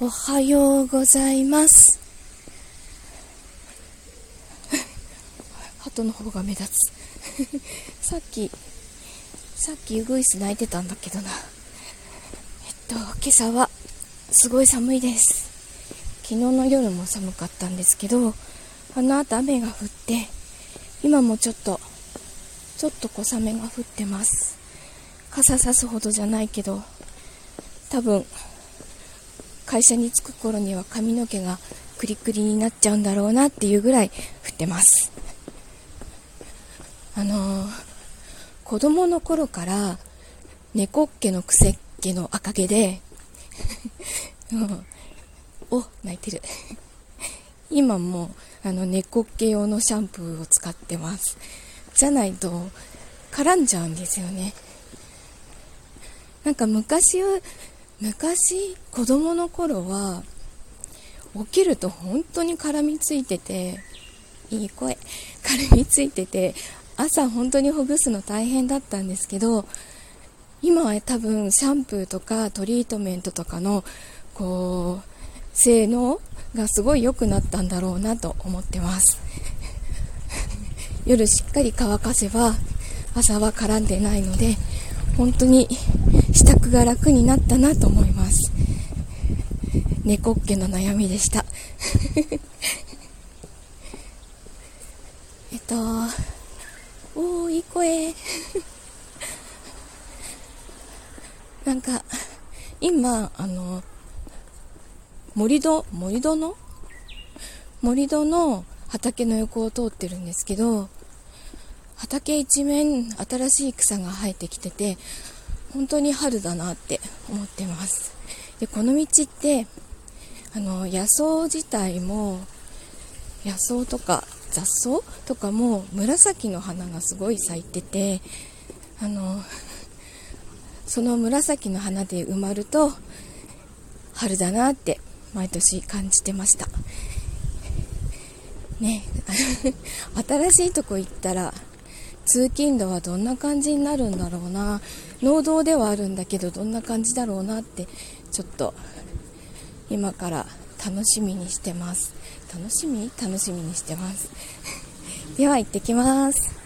おはようございます。鳩の方が目立つ。さっき、さっきウグイス鳴いてたんだけどな。えっと、今朝はすごい寒いです。昨日の夜も寒かったんですけど、あの後雨が降って、今もちょっと、ちょっと小雨が降ってます。傘さすほどじゃないけど、多分、会社に着く頃には髪の毛がクリクリになっちゃうんだろうなっていうぐらい降ってます。あのー、子供の頃から猫っ毛のくせっ毛の赤毛でうん、お泣いてる。今もあの猫っ毛用のシャンプーを使ってます。じゃないと絡んじゃうんですよね。なんか昔昔子供の頃は起きると本当に絡みついてていい声。絡みついてて朝本当にほぐすの大変だったんですけど今は多分シャンプーとかトリートメントとかのこう性能がすごい良くなったんだろうなと思ってます。夜しっかり乾かせば朝は絡んでないので本当に支度が楽になったなと思います。猫っ毛の悩みでした。えっとおーいい声。なんか今あの森戸森戸の？森戸の畑の横を通ってるんですけど畑一面新しい草が生えてきてて本当に春だなって思ってます。でこの道ってあの野草自体も野草とか雑草とかも紫の花がすごい咲いててあのその紫の花で埋まると春だなって毎年感じてました。ね。新しいとこ行ったら通勤路はどんな感じになるんだろうな。農道ではあるんだけどどんな感じだろうなってちょっと今から楽しみにしてます。楽しみ？楽しみにしてます。では行ってきます。